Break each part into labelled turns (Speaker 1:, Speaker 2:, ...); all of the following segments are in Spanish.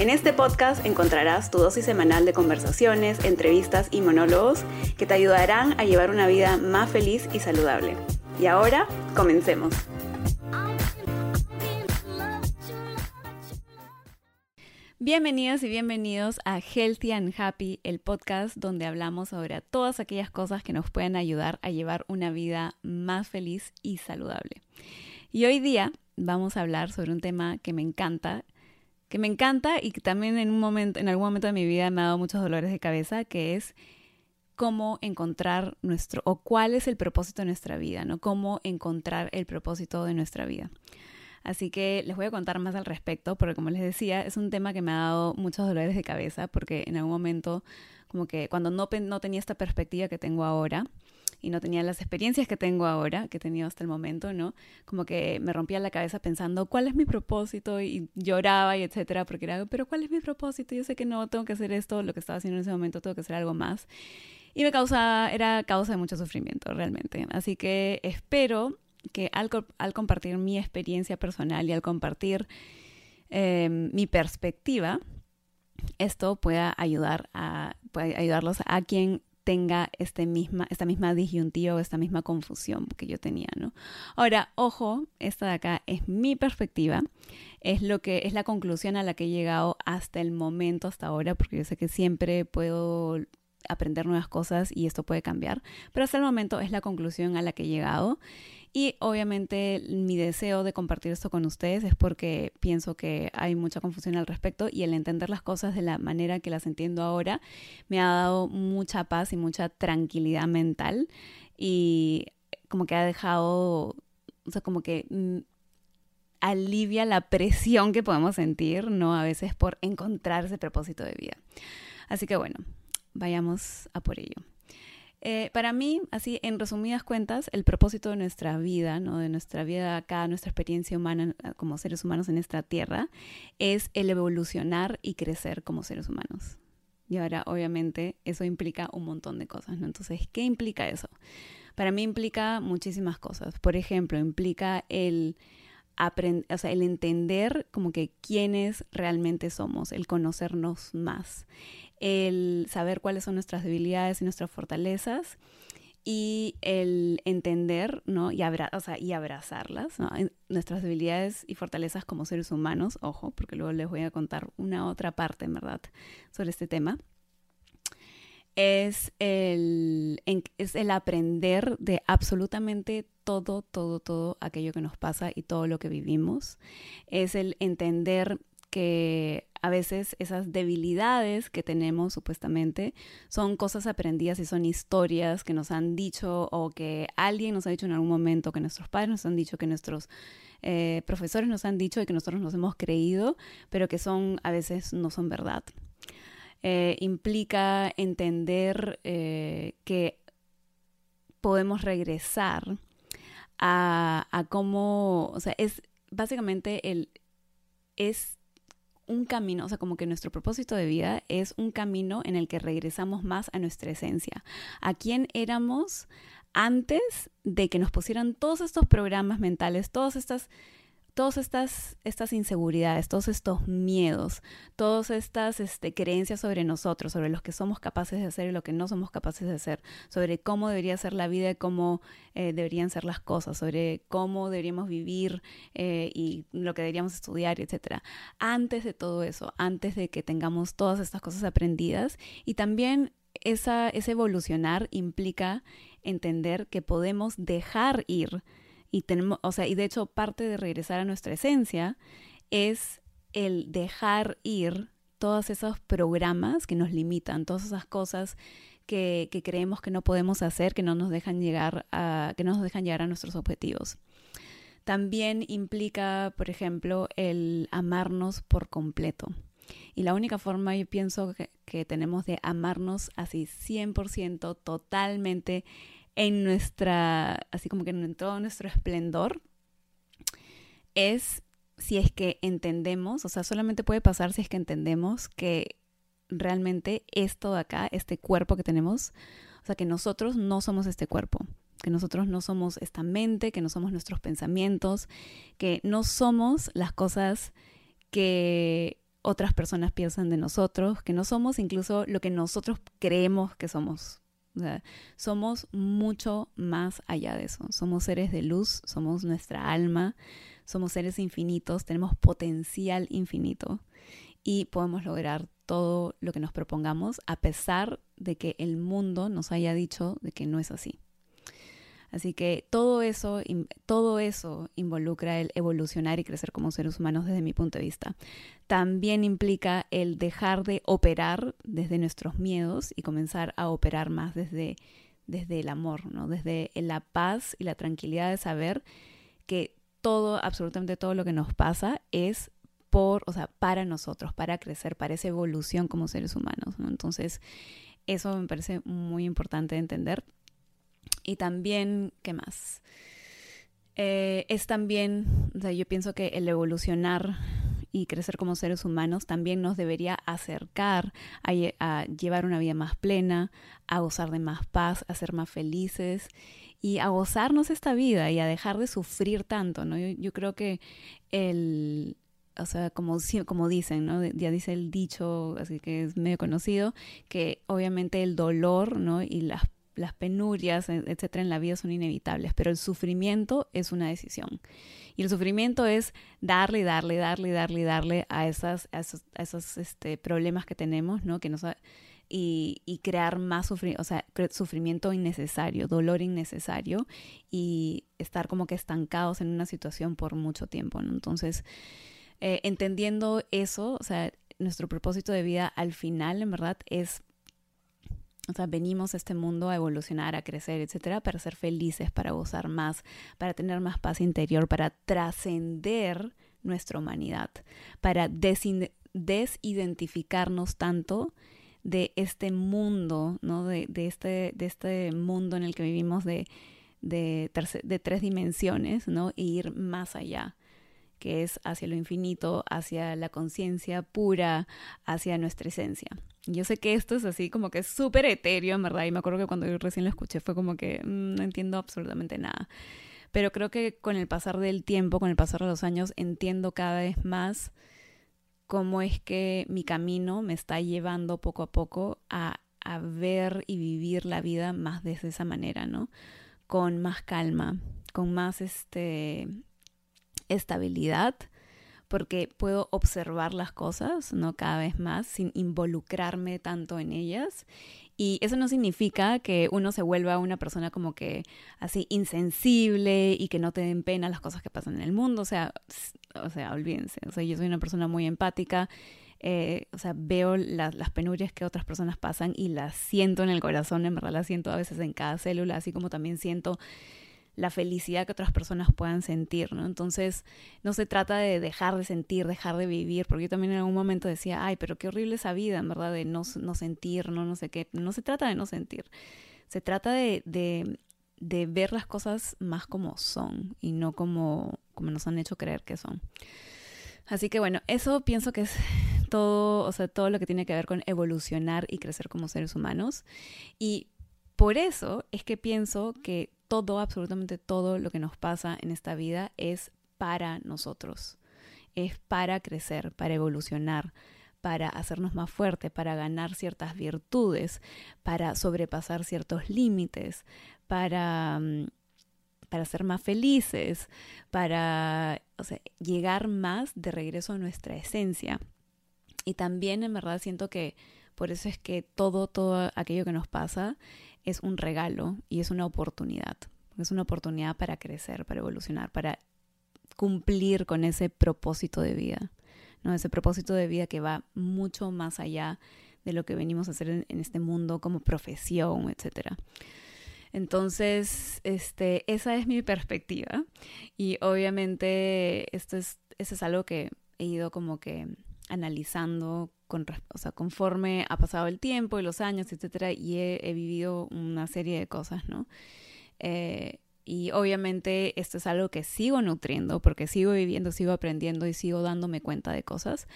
Speaker 1: En este podcast encontrarás tu dosis semanal de conversaciones, entrevistas y monólogos que te ayudarán a llevar una vida más feliz y saludable. Y ahora, comencemos. Bienvenidos y bienvenidos a Healthy and Happy, el podcast donde hablamos sobre todas aquellas cosas que nos pueden ayudar a llevar una vida más feliz y saludable. Y hoy día vamos a hablar sobre un tema que me encanta que me encanta y que también en un momento, en algún momento de mi vida me ha dado muchos dolores de cabeza, que es cómo encontrar nuestro, o cuál es el propósito de nuestra vida, ¿no? Cómo encontrar el propósito de nuestra vida. Así que les voy a contar más al respecto, porque como les decía, es un tema que me ha dado muchos dolores de cabeza, porque en algún momento, como que cuando no, no tenía esta perspectiva que tengo ahora, y no tenía las experiencias que tengo ahora, que he tenido hasta el momento, ¿no? Como que me rompía la cabeza pensando, ¿cuál es mi propósito? Y lloraba y etcétera, porque era, pero ¿cuál es mi propósito? Yo sé que no tengo que hacer esto, lo que estaba haciendo en ese momento, tengo que hacer algo más. Y me causaba, era causa de mucho sufrimiento, realmente. Así que espero que al, compartir mi experiencia personal y al compartir em, mi perspectiva, esto pueda ayudar a pueda ayudarlos a quien tenga este misma, esta misma disyuntiva o esta misma confusión que yo tenía, ¿no? Ahora, ojo, esta de acá es mi perspectiva, es lo que es la conclusión a la que he llegado hasta el momento, hasta ahora, porque yo sé que siempre puedo aprender nuevas cosas y esto puede cambiar, pero hasta el momento es la conclusión a la que he llegado y obviamente mi deseo de compartir esto con ustedes es porque pienso que hay mucha confusión al respecto y el entender las cosas de la manera que las entiendo ahora me ha dado mucha paz y mucha tranquilidad mental y como que ha dejado, o sea, como que mm, alivia la presión que podemos sentir, ¿no? A veces por encontrar ese propósito de vida. Así que bueno, vayamos a por ello. Eh, para mí, así en resumidas cuentas, el propósito de nuestra vida, ¿no? de nuestra vida acá, nuestra experiencia humana eh, como seres humanos en esta tierra, es el evolucionar y crecer como seres humanos. Y ahora, obviamente, eso implica un montón de cosas, ¿no? Entonces, ¿qué implica eso? Para mí implica muchísimas cosas. Por ejemplo, implica el o sea, el entender como que quiénes realmente somos, el conocernos más, el saber cuáles son nuestras debilidades y nuestras fortalezas y el entender ¿no? y, o sea, y abrazarlas, nuestras debilidades y fortalezas como seres humanos, ojo, porque luego les voy a contar una otra parte, en verdad, sobre este tema. Es el, es el aprender de absolutamente todo, todo, todo aquello que nos pasa y todo lo que vivimos. Es el entender que a veces esas debilidades que tenemos supuestamente son cosas aprendidas y son historias que nos han dicho o que alguien nos ha dicho en algún momento, que nuestros padres nos han dicho, que nuestros eh, profesores nos han dicho y que nosotros nos hemos creído, pero que son a veces no son verdad. Eh, implica entender eh, que podemos regresar a, a cómo, o sea, es básicamente el, es un camino, o sea, como que nuestro propósito de vida es un camino en el que regresamos más a nuestra esencia, a quién éramos antes de que nos pusieran todos estos programas mentales, todas estas todas estas, estas inseguridades, todos estos miedos, todas estas este, creencias sobre nosotros, sobre lo que somos capaces de hacer y lo que no somos capaces de hacer, sobre cómo debería ser la vida y cómo eh, deberían ser las cosas, sobre cómo deberíamos vivir eh, y lo que deberíamos estudiar, etc. Antes de todo eso, antes de que tengamos todas estas cosas aprendidas y también esa, ese evolucionar implica entender que podemos dejar ir y tenemos, o sea, y de hecho parte de regresar a nuestra esencia es el dejar ir todos esos programas que nos limitan, todas esas cosas que, que, creemos que no podemos hacer, que no nos dejan llegar a, que no nos dejan llegar a nuestros objetivos. También implica, por ejemplo, el amarnos por completo. Y la única forma, yo pienso, que, que tenemos de amarnos así 100%, totalmente, en nuestra, así como que en todo nuestro esplendor, es si es que entendemos, o sea, solamente puede pasar si es que entendemos que realmente esto de acá, este cuerpo que tenemos, o sea, que nosotros no somos este cuerpo, que nosotros no somos esta mente, que no somos nuestros pensamientos, que no somos las cosas que otras personas piensan de nosotros, que no somos incluso lo que nosotros creemos que somos. O sea, somos mucho más allá de eso. Somos seres de luz, somos nuestra alma, somos seres infinitos, tenemos potencial infinito y podemos lograr todo lo que nos propongamos a pesar de que el mundo nos haya dicho de que no es así. Así que todo eso, todo eso involucra el evolucionar y crecer como seres humanos desde mi punto de vista. También implica el dejar de operar desde nuestros miedos y comenzar a operar más desde, desde el amor, ¿no? desde la paz y la tranquilidad de saber que todo, absolutamente todo lo que nos pasa es por, o sea, para nosotros, para crecer, para esa evolución como seres humanos. Entonces, eso me parece muy importante entender. Y también, ¿qué más? Eh, es también, o sea, yo pienso que el evolucionar y crecer como seres humanos también nos debería acercar a, llevar una vida más plena, a gozar de más paz, a ser más felices y a gozarnos esta vida y a dejar de sufrir tanto, ¿no? Yo, yo creo que el, o sea, como, como dicen, ¿no? Ya dice el dicho, así que es medio conocido, que obviamente el dolor, ¿no? Y las, las penurias, e, etcétera, en la vida son inevitables, pero el sufrimiento es una decisión. Y el sufrimiento es darle, darle, darle, darle, darle a, esas, a esos, este, problemas que tenemos, ¿no? Que nos y, y, crear más sufrimiento, o sea, sufrimiento innecesario, dolor innecesario y estar como que estancados en una situación por mucho tiempo. Entonces, eh, entendiendo eso, o sea, nuestro propósito de vida al final, en verdad, es, o sea, venimos a este mundo a evolucionar, a crecer, etcétera, para ser felices, para gozar más, para tener más paz interior, para trascender nuestra humanidad, para desidentificarnos tanto de este mundo, ¿no? Este, de este mundo en el que vivimos de, de, de tres dimensiones, ¿no? E ir más allá que es hacia lo infinito, hacia la conciencia pura, hacia nuestra esencia. Yo sé que esto es así como que súper etéreo, en verdad, y me acuerdo que cuando yo recién lo escuché fue como que mm, no entiendo absolutamente nada. Pero creo que con el pasar del tiempo, con el pasar de los años, entiendo cada vez más cómo es que mi camino me está llevando poco a poco a, a ver y vivir la vida más desde esa manera, ¿no? Con más calma, con más este estabilidad porque puedo observar las cosas, ¿no? Cada vez más sin involucrarme tanto en ellas. Y eso no significa que uno se vuelva una persona como que así insensible y que no te den pena las cosas que pasan en el mundo. O sea, o sea, olvídense. O sea, yo soy una persona muy empática. Eh, o sea, veo las penurias que otras personas pasan y las siento en el corazón, en verdad las siento a veces en cada célula, así como también siento la felicidad que otras personas puedan sentir, ¿no? Entonces, no se trata de dejar de sentir, dejar de vivir, porque yo también en algún momento decía, ay, pero qué horrible esa vida, en verdad, de no, no sentir, no, no sé qué. No se trata de no sentir, se trata de, de, de ver las cosas más como son y no como, como nos han hecho creer que son. Así que bueno, eso pienso que es todo, o sea, todo lo que tiene que ver con evolucionar y crecer como seres humanos. Y por eso es que pienso que todo, absolutamente todo lo que nos pasa en esta vida es para nosotros, es para crecer, para evolucionar, para hacernos más fuertes, para ganar ciertas virtudes, para sobrepasar ciertos límites, para, mm, para ser más felices, para llegar más de regreso a nuestra esencia. Y también en verdad siento que por eso es que todo, todo aquello que nos pasa es un regalo y es una oportunidad. Es una oportunidad para crecer, para evolucionar, para cumplir con ese propósito de vida, ¿no? Ese propósito de vida que va mucho más allá de lo que venimos a hacer en, este mundo como profesión, etcétera. Entonces, este, esa es mi perspectiva y obviamente esto es, eso es algo que he ido como que analizando con, o sea, conforme ha pasado el tiempo y los años, etcétera, y he, vivido una serie de cosas, ¿no? Eh, y obviamente esto es algo que sigo nutriendo porque sigo viviendo, sigo aprendiendo y sigo dándome cuenta de cosas.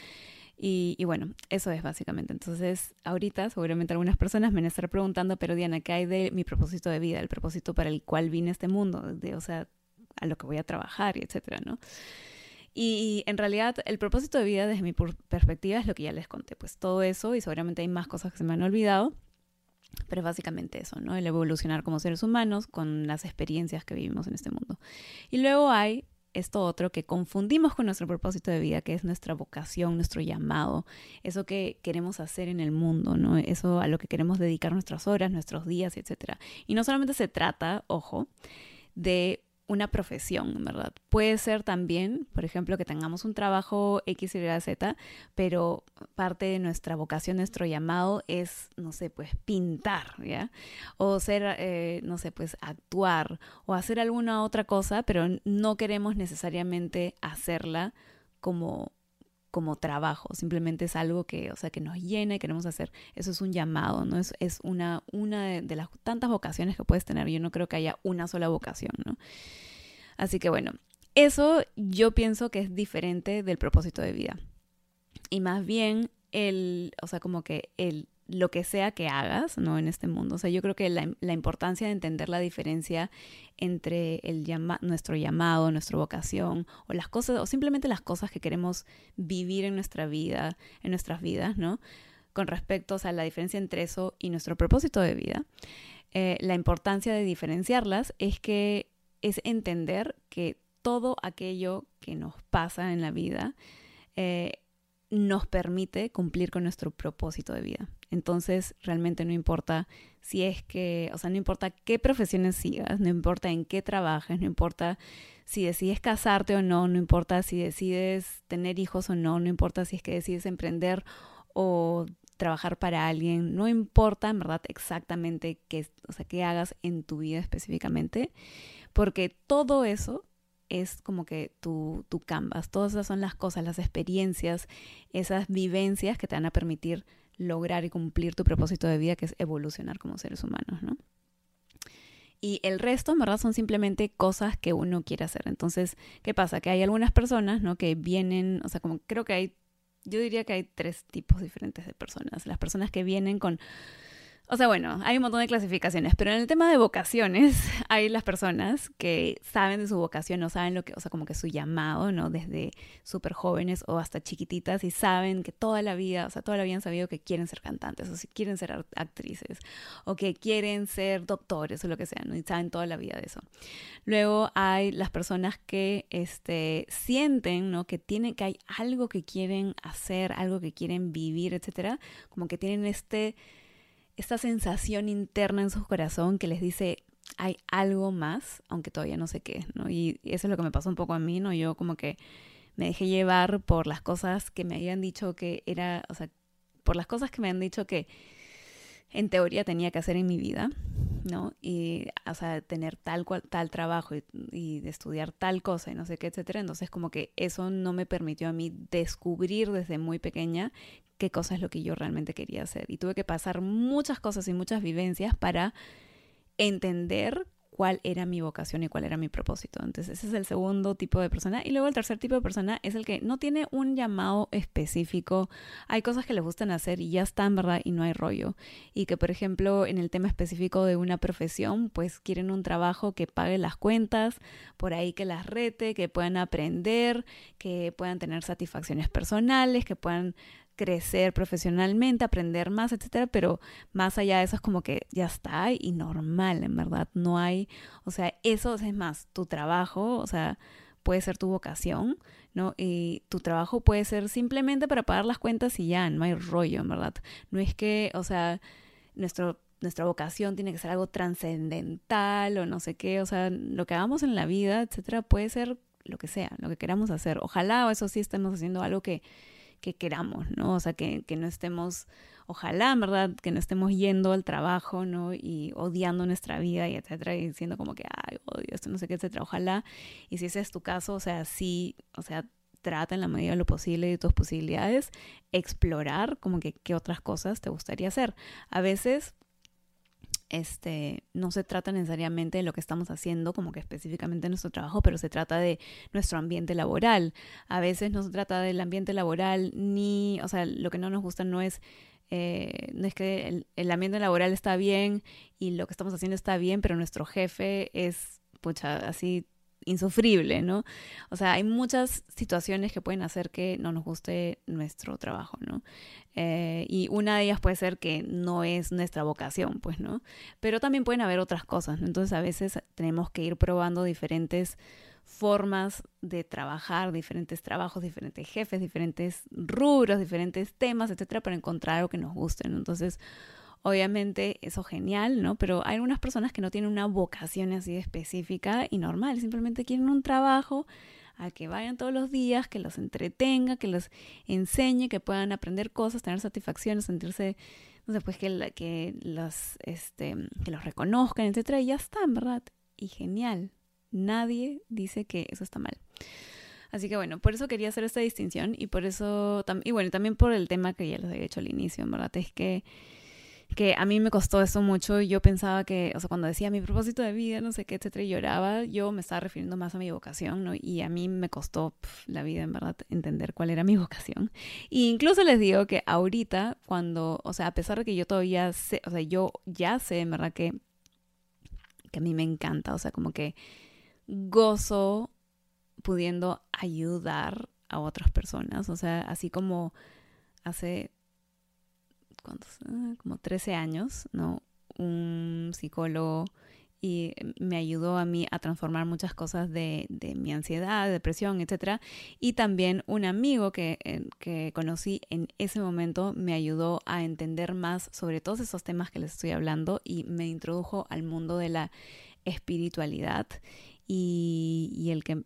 Speaker 1: Y, bueno, eso es básicamente. Entonces, ahorita seguramente algunas personas me van a estar preguntando, pero Diana, ¿qué hay de mi propósito de vida? El propósito para el cual vine a este mundo, de, o sea, a lo que voy a trabajar y etcétera, ¿no? Y en realidad el propósito de vida desde mi perspectiva es lo que ya les conté, pues todo eso y seguramente hay más cosas que se me han olvidado, pero básicamente eso, ¿no? El evolucionar como seres humanos con las experiencias que vivimos en este mundo. Y luego hay esto otro que confundimos con nuestro propósito de vida, que es nuestra vocación, nuestro llamado, eso que queremos hacer en el mundo, ¿no? Eso a lo que queremos dedicar nuestras horas, nuestros días, etc. Y no solamente se trata, ojo, de una profesión, ¿verdad? Puede ser también, por ejemplo, que tengamos un trabajo X, Y, Z, pero parte de nuestra vocación, nuestro llamado es, no sé, pues pintar, ¿ya? O ser, eh, no sé, pues actuar o hacer alguna otra cosa, pero no queremos necesariamente hacerla como como trabajo, simplemente es algo que, o sea, que nos llena y queremos hacer. Eso es un llamado, ¿no? Es, es una, una de, las tantas vocaciones que puedes tener. Yo no creo que haya una sola vocación, ¿no? Así que bueno, eso yo pienso que es diferente del propósito de vida. Y más bien el, o sea, como que el lo que sea que hagas, ¿no? En este mundo. O sea, yo creo que la, importancia de entender la diferencia entre el nuestro llamado, nuestra vocación, o las cosas, o simplemente las cosas que queremos vivir en nuestra vida, en nuestras vidas, ¿no? Con respecto, a la diferencia entre eso y nuestro propósito de vida. Eh, la importancia de diferenciarlas es que es entender que todo aquello que nos pasa en la vida eh, nos permite cumplir con nuestro propósito de vida. Entonces, realmente no importa si es que, o sea, no importa qué profesiones sigas, no importa en qué trabajes, no importa si decides casarte o no, no importa si decides tener hijos o no, no importa si es que decides emprender o trabajar para alguien, no importa en verdad exactamente qué, o sea, qué hagas en tu vida específicamente, porque todo eso es como que tu, tu canvas. Todas esas son las cosas, las experiencias, esas vivencias que te van a permitir lograr y cumplir tu propósito de vida, que es evolucionar como seres humanos, ¿no? Y el resto, en verdad, son simplemente cosas que uno quiere hacer. Entonces, ¿qué pasa? Que hay algunas personas, ¿no? Que vienen, o sea, como creo que hay, yo diría que hay tres tipos diferentes de personas. Las personas que vienen con o sea, bueno, hay un montón de clasificaciones, pero en el tema de vocaciones hay las personas que saben de su vocación o saben lo que, o sea, como que su llamado, ¿no? Desde súper jóvenes o hasta chiquititas y saben que toda la vida, o sea, toda la vida han sabido que quieren ser cantantes o si quieren ser actrices o que quieren ser doctores o lo que sea, ¿no? Y saben toda la vida de eso. Luego hay las personas que, este, sienten, ¿no? Que tienen, que hay algo que quieren hacer, algo que quieren vivir, etcétera, como que tienen este esta sensación interna en su corazón que les dice hay algo más, aunque todavía no sé qué, ¿no? Y eso es lo que me pasó un poco a mí, ¿no? Yo como que me dejé llevar por las cosas que me habían dicho que era, o sea, por las cosas que me han dicho que en teoría tenía que hacer en mi vida, ¿no? Y, o sea, tener tal cual, tal trabajo y, y, estudiar tal cosa y no sé qué, etcétera. Entonces, como que eso no me permitió a mí descubrir desde muy pequeña qué cosa es lo que yo realmente quería hacer. Y tuve que pasar muchas cosas y muchas vivencias para entender cuál era mi vocación y cuál era mi propósito. Entonces ese es el segundo tipo de persona. Y luego el tercer tipo de persona es el que no tiene un llamado específico. Hay cosas que le gustan hacer y ya están, ¿verdad? Y no hay rollo. Y que, por ejemplo, en el tema específico de una profesión, pues quieren un trabajo que pague las cuentas, por ahí que las rete, que puedan aprender, que puedan tener satisfacciones personales, que puedan crecer profesionalmente, aprender más, etcétera, pero más allá de eso es como que ya está y normal, en verdad, no hay, o sea, eso es más, tu trabajo, o sea, puede ser tu vocación, ¿no? Y tu trabajo puede ser simplemente para pagar las cuentas y ya, no hay rollo, en verdad. No es que, o sea, nuestro nuestra vocación tiene que ser algo trascendental o no sé qué, o sea, lo que hagamos en la vida, etcétera, puede ser lo que sea, lo que queramos hacer. Ojalá o eso sí estemos haciendo algo que que queramos, ¿no? O sea, que, que no estemos, ojalá, ¿verdad? Que no estemos yendo al trabajo, ¿no? Y odiando nuestra vida y etcétera, y diciendo como que, ay, odio esto, no sé qué, etcétera. Ojalá, y si ese es tu caso, o sea, sí, o sea, trata en la medida de lo posible de tus posibilidades explorar como que qué otras cosas te gustaría hacer. A veces este, no se trata necesariamente de lo que estamos haciendo, como que específicamente nuestro trabajo, pero se trata de nuestro ambiente laboral. A veces no se trata del ambiente laboral, ni, o sea, lo que no nos gusta no es, eh, no es que el, el, ambiente laboral está bien y lo que estamos haciendo está bien, pero nuestro jefe es, pucha, así insufrible, ¿no? O sea, hay muchas situaciones que pueden hacer que no nos guste nuestro trabajo, ¿no? Eh, y una de ellas puede ser que no es nuestra vocación, pues, ¿no? Pero también pueden haber otras cosas, ¿no? Entonces a veces tenemos que ir probando diferentes formas de trabajar, diferentes trabajos, diferentes jefes, diferentes rubros, diferentes temas, etcétera, para encontrar algo que nos guste, ¿no? Entonces, Obviamente eso genial, ¿no? Pero hay algunas personas que no tienen una vocación así específica y normal, simplemente quieren un trabajo al que vayan todos los días, que los entretenga, que los enseñe, que puedan aprender cosas, tener satisfacciones, sentirse, no sé, pues que, que, los, este, que los reconozcan, etcétera, y ya están, ¿verdad? Y genial. Nadie dice que eso está mal. Así que bueno, por eso quería hacer esta distinción y por eso, y bueno, también por el tema que ya les había hecho al inicio, ¿verdad? Es que que a mí me costó eso mucho. Yo pensaba que, o sea, cuando decía mi propósito de vida, no sé qué, etcétera, y lloraba, yo me estaba refiriendo más a mi vocación, ¿no? Y a mí me costó la vida, en verdad, entender cuál era mi vocación. E incluso les digo que ahorita, cuando, o sea, a pesar de que yo todavía sé, o sea, yo ya sé, en verdad, que, que a mí me encanta, o sea, como que gozo pudiendo ayudar a otras personas, o sea, así como hace Ah, como 13 años, ¿no? Un psicólogo y me ayudó a mí a transformar muchas cosas de, de mi ansiedad, depresión, etc. Y también un amigo que, eh, que, conocí en ese momento me ayudó a entender más sobre todos esos temas que les estoy hablando y me introdujo al mundo de la espiritualidad y, y el que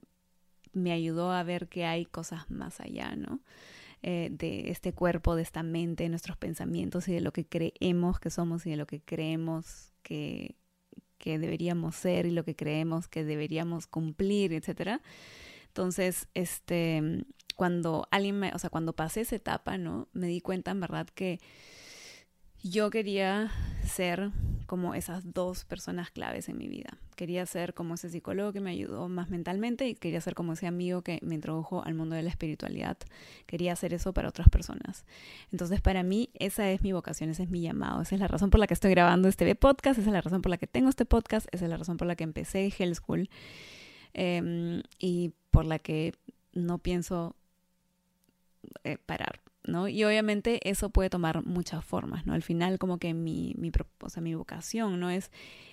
Speaker 1: me ayudó a ver que hay cosas más allá, ¿no? Eh, de este cuerpo, de esta mente, de nuestros pensamientos y de lo que creemos que somos y de lo que creemos que, que deberíamos ser y lo que creemos que deberíamos cumplir, etcétera. Entonces, este, cuando alguien me, o sea, cuando pasé esa etapa, ¿no? Me di cuenta en verdad que yo quería ser como esas dos personas claves en mi vida. Quería ser como ese psicólogo que me ayudó más mentalmente y quería ser como ese amigo que me introdujo al mundo de la espiritualidad. Quería hacer eso para otras personas. Entonces, para mí, esa es mi vocación, ese es mi llamado. Esa es la razón por la que estoy grabando este podcast, esa es la razón por la que tengo este podcast, esa es la razón por la que empecé Hell School em, y por la que no pienso eh, parar. ¿No? Y obviamente eso puede tomar muchas formas, ¿no? Al final como que mi, mi, o sea, mi vocación, ¿no? Es,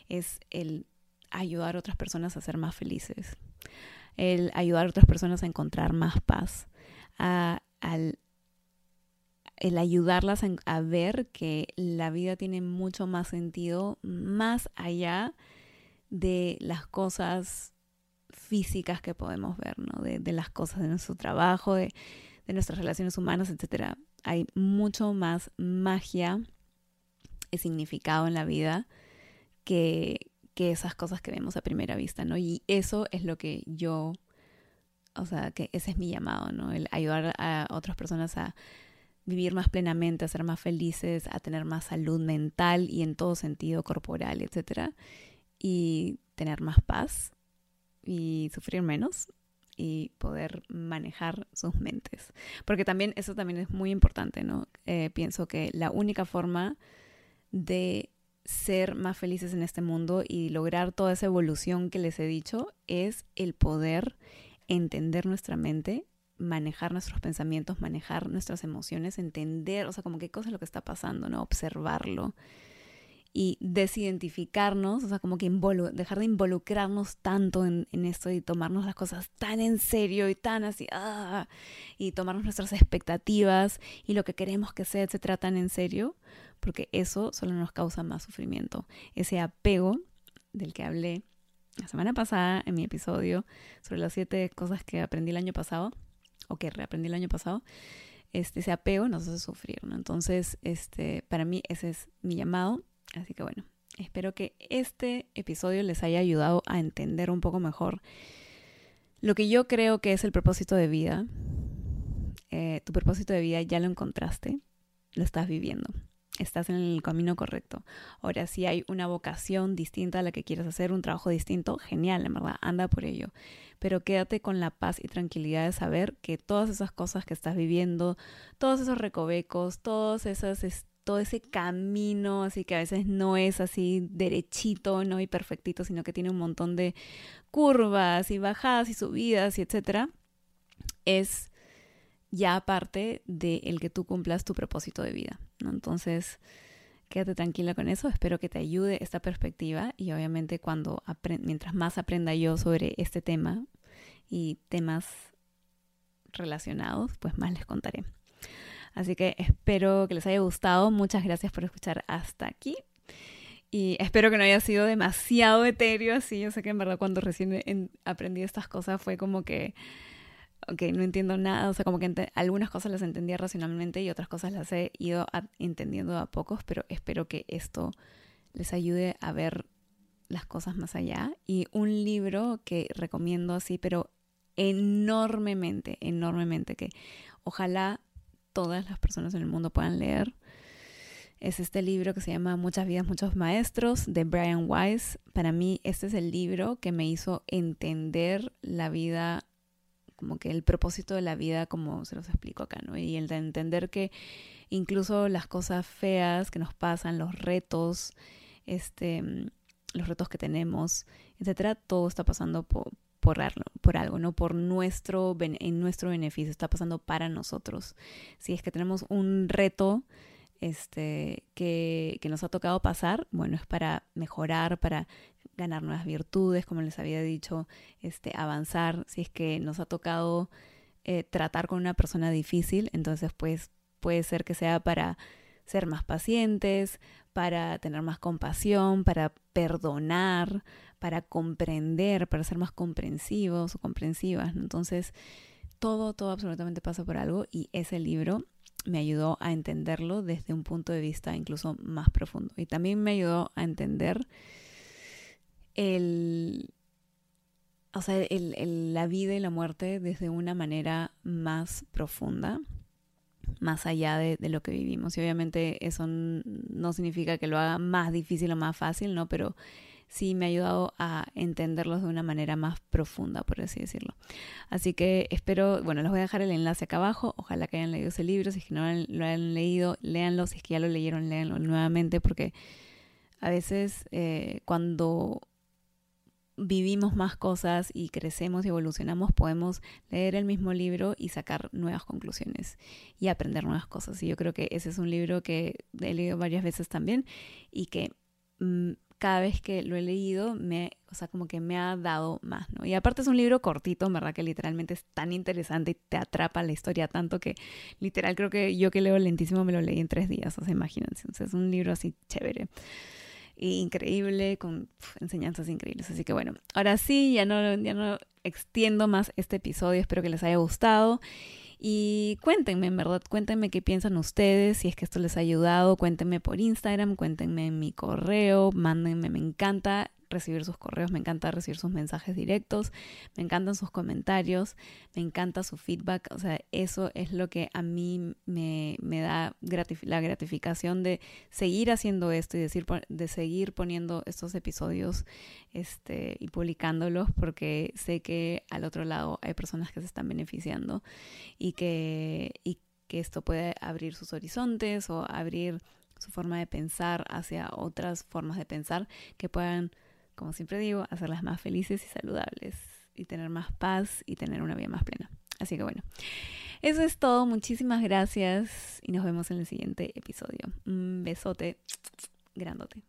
Speaker 1: es el ayudar a otras personas a ser más felices, el ayudar a otras personas a encontrar más paz, a, al, el ayudarlas a, ver que la vida tiene mucho más sentido más allá de las cosas físicas que podemos ver, ¿no? De, de las cosas de nuestro trabajo, de, de nuestras relaciones humanas, etcétera. Hay mucho más magia y significado en la vida que, que esas cosas que vemos a primera vista, ¿no? Y eso es lo que yo, o sea, que ese es mi llamado, ¿no? El ayudar a otras personas a vivir más plenamente, a ser más felices, a tener más salud mental y en todo sentido corporal, etcétera, y tener más paz y sufrir menos y poder manejar sus mentes. Porque también eso también es muy importante, ¿no? Eh, pienso que la única forma de ser más felices en este mundo y lograr toda esa evolución que les he dicho es el poder entender nuestra mente, manejar nuestros pensamientos, manejar nuestras emociones, entender, o sea, como qué cosa es lo que está pasando, ¿no? Observarlo y desidentificarnos, o sea, como que dejar de involucrarnos tanto en, esto y tomarnos las cosas tan en serio y tan así, ah, y tomarnos nuestras expectativas y lo que queremos que sea, etcétera, tan en serio, porque eso solo nos causa más sufrimiento. Ese apego del que hablé la semana pasada en mi episodio sobre las siete cosas que aprendí el año pasado, o que reaprendí el año pasado, este, ese apego nos hace sufrir, ¿no? Entonces, este, para mí ese es mi llamado Así que bueno, espero que este episodio les haya ayudado a entender un poco mejor lo que yo creo que es el propósito de vida eh, tu propósito de vida ya lo encontraste, lo estás viviendo estás en el camino correcto. Ahora, si hay una vocación distinta a la que quieres hacer, un trabajo distinto, genial, en verdad, anda por ello. Pero quédate con la paz y tranquilidad de saber que todas esas cosas que estás viviendo, todos esos recovecos, todos esas, todo ese camino, así que a veces no es así derechito, no y perfectito, sino que tiene un montón de curvas y bajadas y subidas y etcétera, es ya aparte de el que tú cumplas tu propósito de vida. ¿no? Entonces, quédate tranquila con eso. Espero que te ayude esta perspectiva y obviamente cuando mientras más aprenda yo sobre este tema y temas relacionados, pues más les contaré. Así que espero que les haya gustado. Muchas gracias por escuchar hasta aquí. Y espero que no haya sido demasiado etéreo así. Yo sé que en verdad cuando recién aprendí estas cosas fue como que ok, no entiendo nada, o sea, como que algunas cosas las entendía racionalmente y otras cosas las he ido entendiendo a pocos, pero espero que esto les ayude a ver las cosas más allá. Y un libro que recomiendo así, pero enormemente, enormemente, que ojalá todas las personas en el mundo puedan leer. Es este libro que se llama Muchas vidas, muchos maestros de Brian Weiss. Para mí este es el libro que me hizo entender la vida como que el propósito de la vida, como se los explico acá, ¿no? Y el de entender que incluso las cosas feas que nos pasan, los retos, este, los retos que tenemos, etcétera, todo está pasando por, por, algo, ¿no? Por nuestro, en nuestro beneficio, está pasando para nosotros. Si es que tenemos un reto, este, que, que, nos ha tocado pasar, bueno, es para mejorar, para ganar nuevas virtudes, como les había dicho, este, avanzar. Si es que nos ha tocado eh, tratar con una persona difícil, entonces pues puede ser que sea para ser más pacientes, para tener más compasión, para perdonar, para comprender, para ser más comprensivos o comprensivas. Entonces, todo, todo absolutamente pasa por algo y ese libro me ayudó a entenderlo desde un punto de vista incluso más profundo. Y también me ayudó a entender el, o sea, el, la vida y la muerte desde una manera más profunda, más allá de, de, lo que vivimos. Y obviamente eso no significa que lo haga más difícil o más fácil, ¿no? Pero sí me ha ayudado a entenderlos de una manera más profunda, por así decirlo. Así que espero, bueno, les voy a dejar el enlace acá abajo, ojalá que hayan leído ese libro, si es que no lo han leído, léanlo, si es que ya lo leyeron, léanlo nuevamente, porque a veces eh, cuando vivimos más cosas y crecemos y evolucionamos, podemos leer el mismo libro y sacar nuevas conclusiones y aprender nuevas cosas. Y yo creo que ese es un libro que he leído varias veces también y que mm, cada vez que lo he leído, me, o sea, como que me ha dado más, ¿no? Y aparte es un libro cortito, verdad que literalmente es tan interesante y te atrapa la historia tanto que literal creo que yo que leo lentísimo me lo leí en tres días, o sea, imagínense, es un libro así chévere increíble, con enseñanzas increíbles. Así que bueno, ahora sí, ya no, ya no extiendo más este episodio, espero que les haya gustado. Y cuéntenme, en verdad, cuéntenme qué piensan ustedes, si es que esto les ha ayudado, cuéntenme por Instagram, cuéntenme en mi correo, mándenme, me encanta recibir sus correos, me encanta recibir sus mensajes directos, me encantan sus comentarios, me encanta su feedback, o sea, eso es lo que a mí me, da la gratificación de seguir haciendo esto y decir, de seguir poniendo estos episodios este, y publicándolos porque sé que al otro lado hay personas que se están beneficiando y que, y que esto puede abrir sus horizontes o abrir su forma de pensar hacia otras formas de pensar que puedan como siempre digo, hacerlas más felices y saludables y tener más paz y tener una vida más plena. Así que bueno, eso es todo. Muchísimas gracias y nos vemos en el siguiente episodio. Un besote grandote.